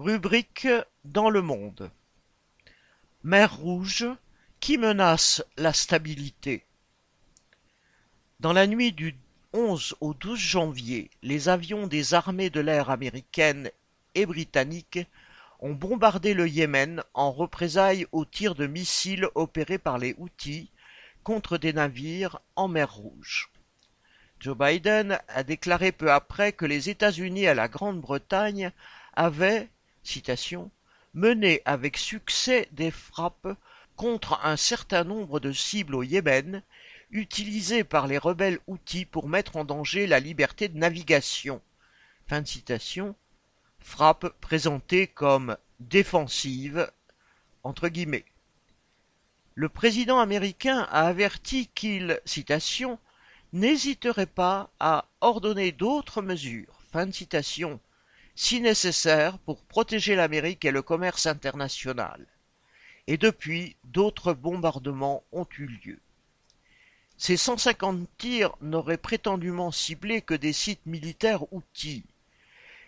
Rubrique dans le monde. Mer Rouge, qui menace la stabilité? Dans la nuit du 11 au 12 janvier, les avions des armées de l'air américaines et britanniques ont bombardé le Yémen en représailles aux tirs de missiles opérés par les Houthis contre des navires en mer Rouge. Joe Biden a déclaré peu après que les États-Unis et la Grande-Bretagne avaient mené avec succès des frappes contre un certain nombre de cibles au Yémen, utilisées par les rebelles Houthis pour mettre en danger la liberté de navigation. Frappe présentée comme défensive. Le président américain a averti qu'il, n'hésiterait pas à ordonner d'autres mesures, si nécessaire pour protéger l'Amérique et le commerce international. Et depuis, d'autres bombardements ont eu lieu. Ces 150 tirs n'auraient prétendument ciblé que des sites militaires outils.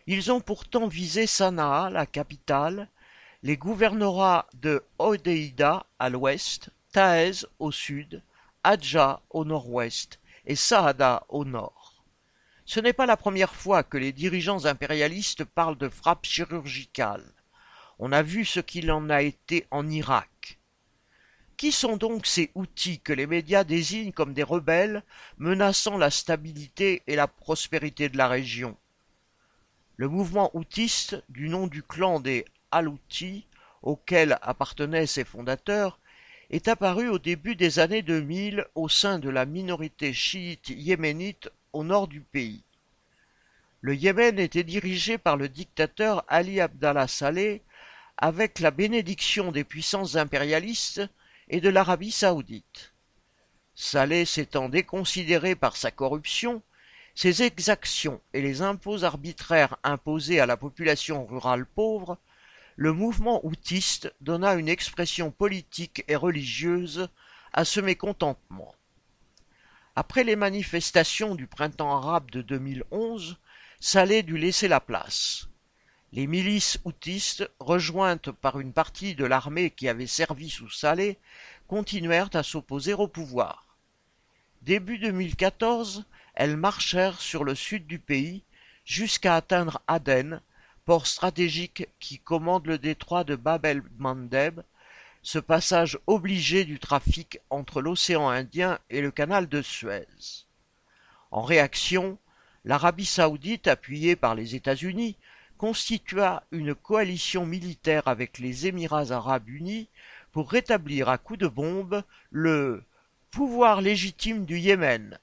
Ils ont pourtant visé Sanaa, la capitale, les gouvernorats de Hodeïda à l'ouest, Taez au sud, Adja au nord-ouest et Saada au nord. Ce n'est pas la première fois que les dirigeants impérialistes parlent de frappe chirurgicale. On a vu ce qu'il en a été en Irak. Qui sont donc ces outils que les médias désignent comme des rebelles menaçant la stabilité et la prospérité de la région? Le mouvement outiste, du nom du clan des Al-Houthis, auquel appartenaient ses fondateurs, est apparu au début des années 2000 au sein de la minorité chiite yéménite nord du pays. Le Yémen était dirigé par le dictateur Ali Abdallah Saleh avec la bénédiction des puissances impérialistes et de l'Arabie saoudite. Saleh s'étant déconsidéré par sa corruption, ses exactions et les impôts arbitraires imposés à la population rurale pauvre, le mouvement outiste donna une expression politique et religieuse à ce mécontentement. Après les manifestations du printemps arabe de 2011, Saleh dut laisser la place. Les milices houtistes, rejointes par une partie de l'armée qui avait servi sous Saleh, continuèrent à s'opposer au pouvoir. Début 2014, elles marchèrent sur le sud du pays jusqu'à atteindre Aden, port stratégique qui commande le détroit de Bab el-Mandeb, ce passage obligé du trafic entre l'océan Indien et le canal de Suez. En réaction, l'Arabie saoudite, appuyée par les États-Unis, constitua une coalition militaire avec les Émirats arabes unis pour rétablir à coups de bombe le pouvoir légitime du Yémen.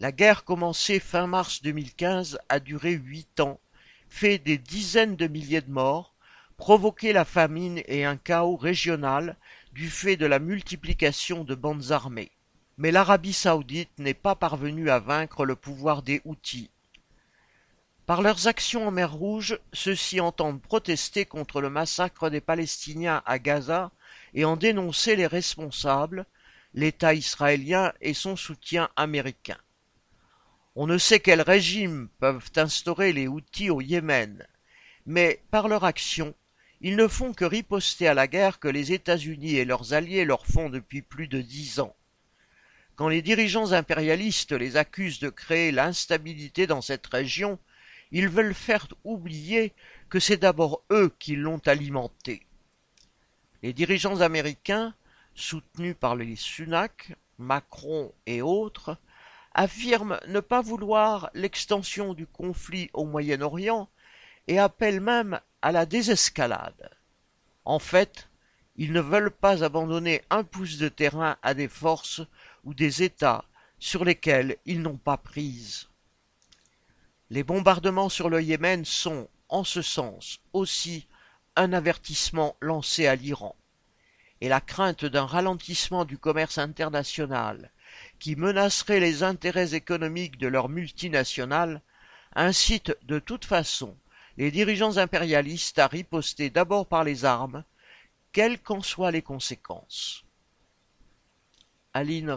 La guerre commencée fin mars 2015 a duré huit ans, fait des dizaines de milliers de morts, provoquer la famine et un chaos régional du fait de la multiplication de bandes armées. Mais l'Arabie saoudite n'est pas parvenue à vaincre le pouvoir des Houthis. Par leurs actions en mer Rouge, ceux-ci entendent protester contre le massacre des Palestiniens à Gaza et en dénoncer les responsables, l'État israélien et son soutien américain. On ne sait quel régime peuvent instaurer les Houthis au Yémen, mais par leur action, ils ne font que riposter à la guerre que les États-Unis et leurs alliés leur font depuis plus de dix ans. Quand les dirigeants impérialistes les accusent de créer l'instabilité dans cette région, ils veulent faire oublier que c'est d'abord eux qui l'ont alimentée. Les dirigeants américains, soutenus par les Sunak, Macron et autres, affirment ne pas vouloir l'extension du conflit au Moyen-Orient et appellent même à la désescalade. En fait, ils ne veulent pas abandonner un pouce de terrain à des forces ou des États sur lesquels ils n'ont pas prise. Les bombardements sur le Yémen sont, en ce sens, aussi un avertissement lancé à l'Iran. Et la crainte d'un ralentissement du commerce international qui menacerait les intérêts économiques de leurs multinationales incite de toute façon les dirigeants impérialistes à riposter d'abord par les armes, quelles qu'en soient les conséquences. Aline